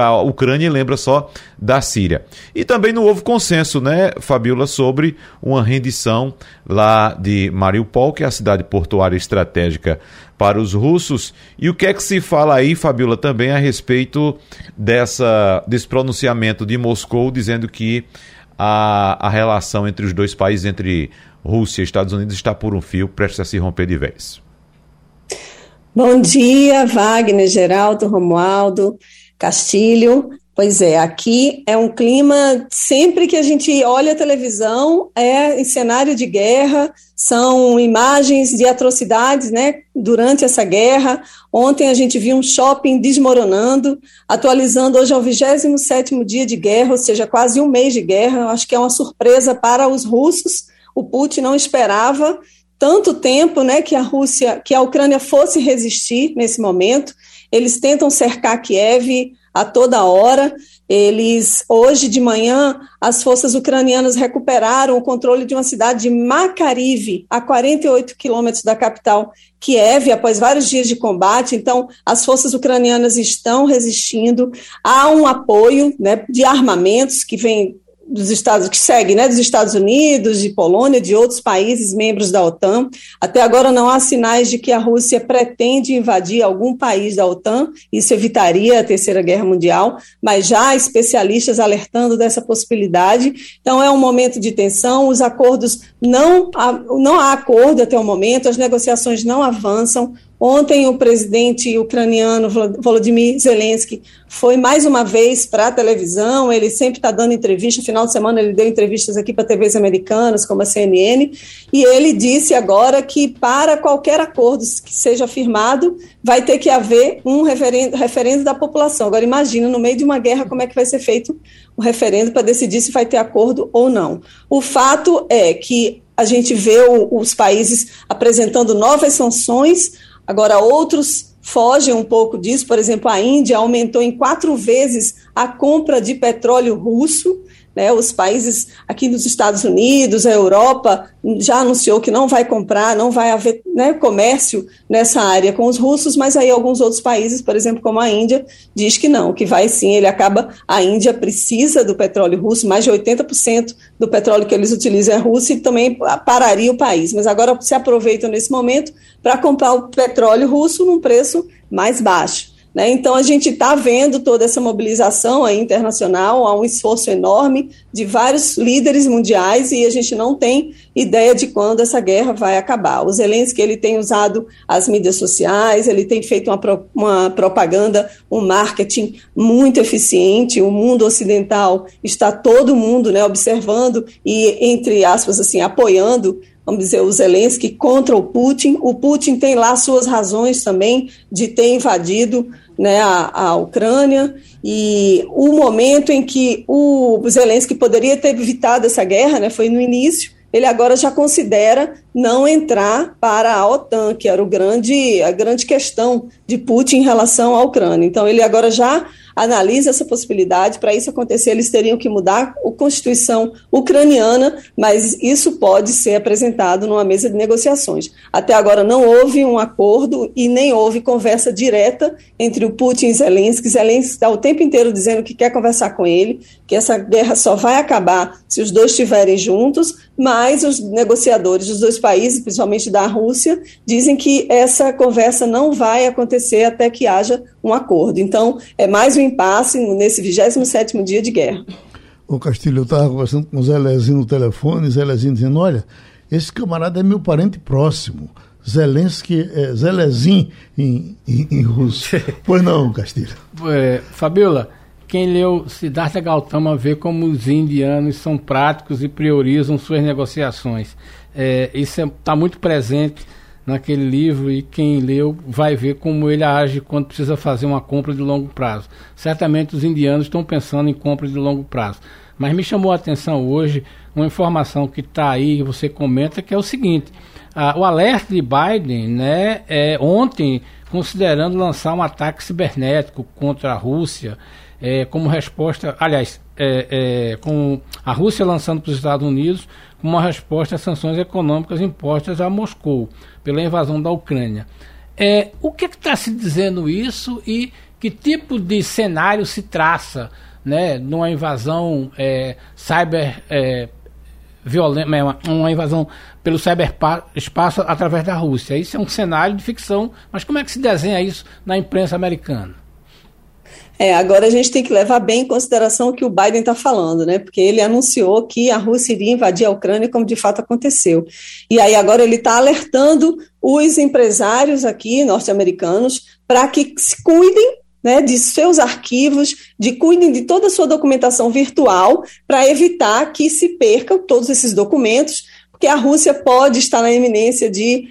a Ucrânia e lembra só da Síria. E também não houve consenso, né, Fabiola, sobre uma rendição lá de Mariupol, que é a cidade portuária estratégica para os russos. E o que é que se fala aí, Fabiola, também a respeito dessa, desse pronunciamento de Moscou dizendo que a, a relação entre os dois países, entre Rússia e Estados Unidos, está por um fio, prestes a se romper de vez? Bom dia, Wagner, Geraldo, Romualdo, Castilho. Pois é, aqui é um clima, sempre que a gente olha a televisão, é em cenário de guerra, são imagens de atrocidades, né, durante essa guerra. Ontem a gente viu um shopping desmoronando, atualizando hoje é o 27º dia de guerra, ou seja, quase um mês de guerra. Acho que é uma surpresa para os russos. O Putin não esperava tanto tempo, né, que a Rússia, que a Ucrânia fosse resistir nesse momento. Eles tentam cercar Kiev, a toda hora. Eles, hoje de manhã, as forças ucranianas recuperaram o controle de uma cidade de Makariv, a 48 quilômetros da capital Kiev, após vários dias de combate. Então, as forças ucranianas estão resistindo. Há um apoio né, de armamentos que vem dos Estados que segue, né, dos Estados Unidos, de Polônia, de outros países membros da OTAN. Até agora não há sinais de que a Rússia pretende invadir algum país da OTAN. Isso evitaria a Terceira Guerra Mundial, mas já há especialistas alertando dessa possibilidade. Então é um momento de tensão. Os acordos não há, não há acordo até o momento. As negociações não avançam. Ontem, o presidente ucraniano Volodymyr Zelensky foi mais uma vez para a televisão. Ele sempre está dando entrevista. No final de semana, ele deu entrevistas aqui para TVs americanas, como a CNN. E ele disse agora que, para qualquer acordo que seja firmado, vai ter que haver um referendo, referendo da população. Agora, imagina, no meio de uma guerra, como é que vai ser feito o referendo para decidir se vai ter acordo ou não. O fato é que a gente vê o, os países apresentando novas sanções Agora, outros fogem um pouco disso, por exemplo, a Índia aumentou em quatro vezes a compra de petróleo russo. Né, os países aqui nos Estados Unidos, a Europa, já anunciou que não vai comprar, não vai haver né, comércio nessa área com os russos, mas aí alguns outros países, por exemplo, como a Índia, diz que não, que vai sim, ele acaba, a Índia precisa do petróleo russo, mais de 80% do petróleo que eles utilizam é russo e também pararia o país, mas agora se aproveitam nesse momento para comprar o petróleo russo num preço mais baixo. Né? Então, a gente está vendo toda essa mobilização internacional, há um esforço enorme de vários líderes mundiais e a gente não tem ideia de quando essa guerra vai acabar. O Zelensky ele tem usado as mídias sociais, ele tem feito uma, pro, uma propaganda, um marketing muito eficiente. O mundo ocidental está todo mundo né, observando e, entre aspas, assim, apoiando vamos dizer, o Zelensky contra o Putin. O Putin tem lá suas razões também de ter invadido né, a, a Ucrânia e o momento em que o Zelensky poderia ter evitado essa guerra né, foi no início. Ele agora já considera não entrar para a OTAN, que era o grande, a grande questão de Putin em relação à Ucrânia. Então, ele agora já analisa essa possibilidade. Para isso acontecer, eles teriam que mudar a Constituição ucraniana, mas isso pode ser apresentado numa mesa de negociações. Até agora não houve um acordo e nem houve conversa direta entre o Putin e Zelensky. Zelensky está o tempo inteiro dizendo que quer conversar com ele, que essa guerra só vai acabar se os dois estiverem juntos, mas os negociadores dos dois países, principalmente da Rússia, dizem que essa conversa não vai acontecer até que haja um acordo. Então, é mais um impasse nesse 27º dia de guerra. O Castilho, eu estava conversando com o Zé Lezinho no telefone, Zé Lezinho dizendo, olha, esse camarada é meu parente próximo. Zelensky, é, Zelezin em, em, em russo. pois não, Castilho. É, Fabiola, quem leu Siddhartha Gautama vê como os indianos são práticos e priorizam suas negociações. É, isso está é, muito presente naquele livro e quem leu vai ver como ele age quando precisa fazer uma compra de longo prazo. Certamente os indianos estão pensando em compra de longo prazo. Mas me chamou a atenção hoje uma informação que está aí, que você comenta, que é o seguinte: o alerta de Biden, né, é, ontem, considerando lançar um ataque cibernético contra a Rússia, é, como resposta, aliás, é, é, com a Rússia lançando para os Estados Unidos uma resposta às sanções econômicas impostas a Moscou pela invasão da Ucrânia. É, o que está se dizendo isso e que tipo de cenário se traça né, numa invasão cyber violenta, uma invasão pelo cyberespaço através da Rússia? Isso é um cenário de ficção, mas como é que se desenha isso na imprensa americana? É, agora a gente tem que levar bem em consideração o que o Biden está falando, né? Porque ele anunciou que a Rússia iria invadir a Ucrânia, como de fato aconteceu. E aí agora ele está alertando os empresários aqui norte-americanos para que se cuidem né, de seus arquivos, de cuidem de toda a sua documentação virtual para evitar que se percam todos esses documentos, porque a Rússia pode estar na iminência de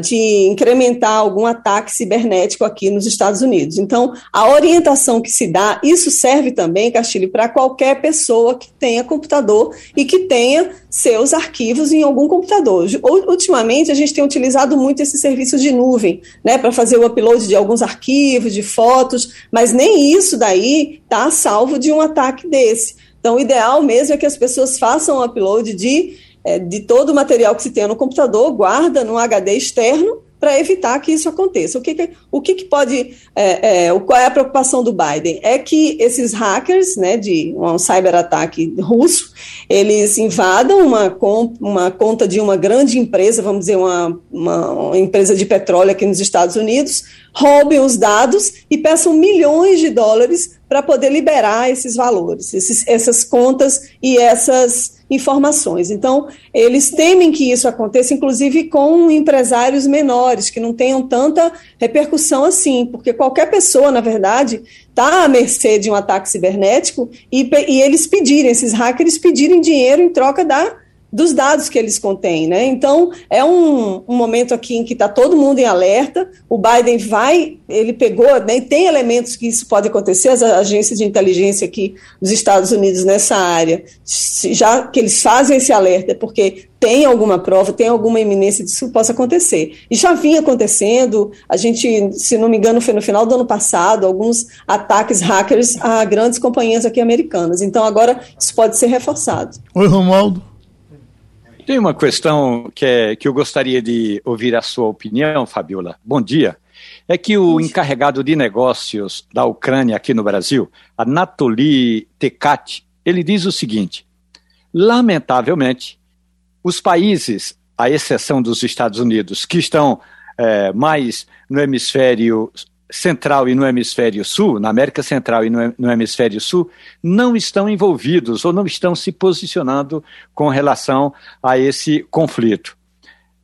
de incrementar algum ataque cibernético aqui nos Estados Unidos. Então, a orientação que se dá, isso serve também, Castilho, para qualquer pessoa que tenha computador e que tenha seus arquivos em algum computador. Ultimamente, a gente tem utilizado muito esses serviços de nuvem, né, para fazer o upload de alguns arquivos, de fotos, mas nem isso daí está salvo de um ataque desse. Então, o ideal mesmo é que as pessoas façam o upload de é, de todo o material que se tem no computador, guarda no HD externo para evitar que isso aconteça. O que, que o que, que pode. É, é, qual é a preocupação do Biden? É que esses hackers, né, de um cyberataque russo, eles invadam uma, uma conta de uma grande empresa, vamos dizer, uma, uma empresa de petróleo aqui nos Estados Unidos, roubem os dados e peçam milhões de dólares para poder liberar esses valores, esses, essas contas e essas informações. Então, eles temem que isso aconteça, inclusive com empresários menores, que não tenham tanta repercussão assim, porque qualquer pessoa, na verdade, está à mercê de um ataque cibernético e, e eles pedirem, esses hackers pedirem dinheiro em troca da dos dados que eles contêm, né? Então é um, um momento aqui em que está todo mundo em alerta. O Biden vai, ele pegou, né? Tem elementos que isso pode acontecer. As agências de inteligência aqui dos Estados Unidos nessa área, já que eles fazem esse alerta, é porque tem alguma prova, tem alguma iminência disso possa acontecer. E já vinha acontecendo. A gente, se não me engano, foi no final do ano passado, alguns ataques hackers a grandes companhias aqui americanas. Então agora isso pode ser reforçado. Oi, Romualdo. Tem uma questão que, é, que eu gostaria de ouvir a sua opinião, Fabiola. Bom dia. É que o encarregado de negócios da Ucrânia aqui no Brasil, Anatoly Tekati, ele diz o seguinte: lamentavelmente, os países, à exceção dos Estados Unidos, que estão é, mais no hemisfério Central e no Hemisfério Sul, na América Central e no, Hemisfério Sul, não estão envolvidos ou não estão se posicionando com relação a esse conflito.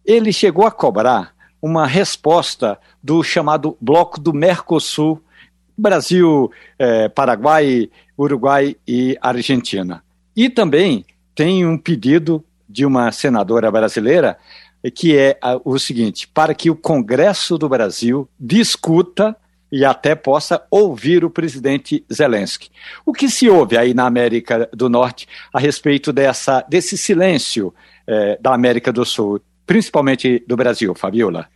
Ele chegou a cobrar uma resposta do chamado Bloco do Mercosul, Brasil, eh, Paraguai, Uruguai e Argentina. E também tem um pedido de uma senadora brasileira que é o seguinte: para que o Congresso do Brasil discuta e até possa ouvir o presidente Zelensky. O que se ouve aí na América do Norte a respeito dessa, desse silêncio eh, da América do Sul, principalmente do Brasil, Fabiola?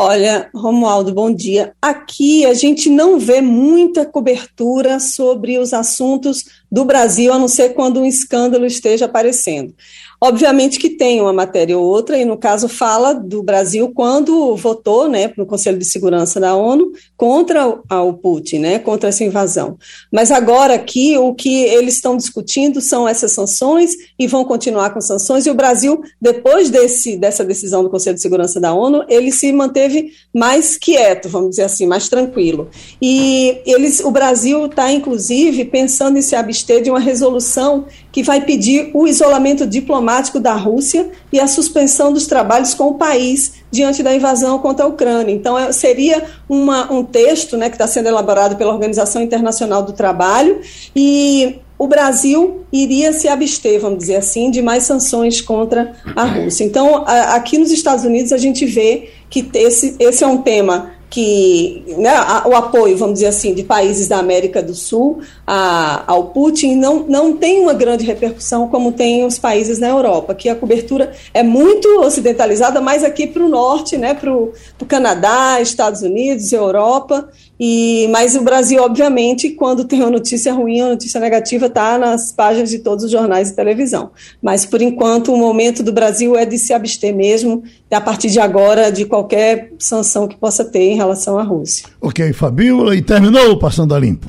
Olha, Romualdo, bom dia. Aqui a gente não vê muita cobertura sobre os assuntos do Brasil, a não ser quando um escândalo esteja aparecendo. Obviamente que tem uma matéria ou outra, e no caso fala do Brasil quando votou né, no Conselho de Segurança da ONU contra o Putin, né, contra essa invasão. Mas agora aqui o que eles estão discutindo são essas sanções e vão continuar com sanções, e o Brasil, depois desse, dessa decisão do Conselho de Segurança da ONU, ele se manteve mais quieto, vamos dizer assim, mais tranquilo. E eles, o Brasil está, inclusive, pensando em se abster de uma resolução que vai pedir o isolamento diplomático da Rússia e a suspensão dos trabalhos com o país diante da invasão contra a Ucrânia. Então, é, seria uma, um texto né, que está sendo elaborado pela Organização Internacional do Trabalho e o Brasil iria se abster, vamos dizer assim, de mais sanções contra a Rússia. Então, a, aqui nos Estados Unidos, a gente vê que esse, esse é um tema que né, o apoio, vamos dizer assim, de países da América do Sul a, ao Putin não, não tem uma grande repercussão como tem os países na Europa, que a cobertura é muito ocidentalizada, mais aqui para o norte, né, para o Canadá, Estados Unidos, Europa, e, mas o Brasil, obviamente, quando tem uma notícia ruim, a notícia negativa está nas páginas de todos os jornais e televisão. Mas, por enquanto, o momento do Brasil é de se abster mesmo, a partir de agora, de qualquer sanção que possa ter em relação à Rússia. Ok, Fabiola, e terminou Passando a Limpo.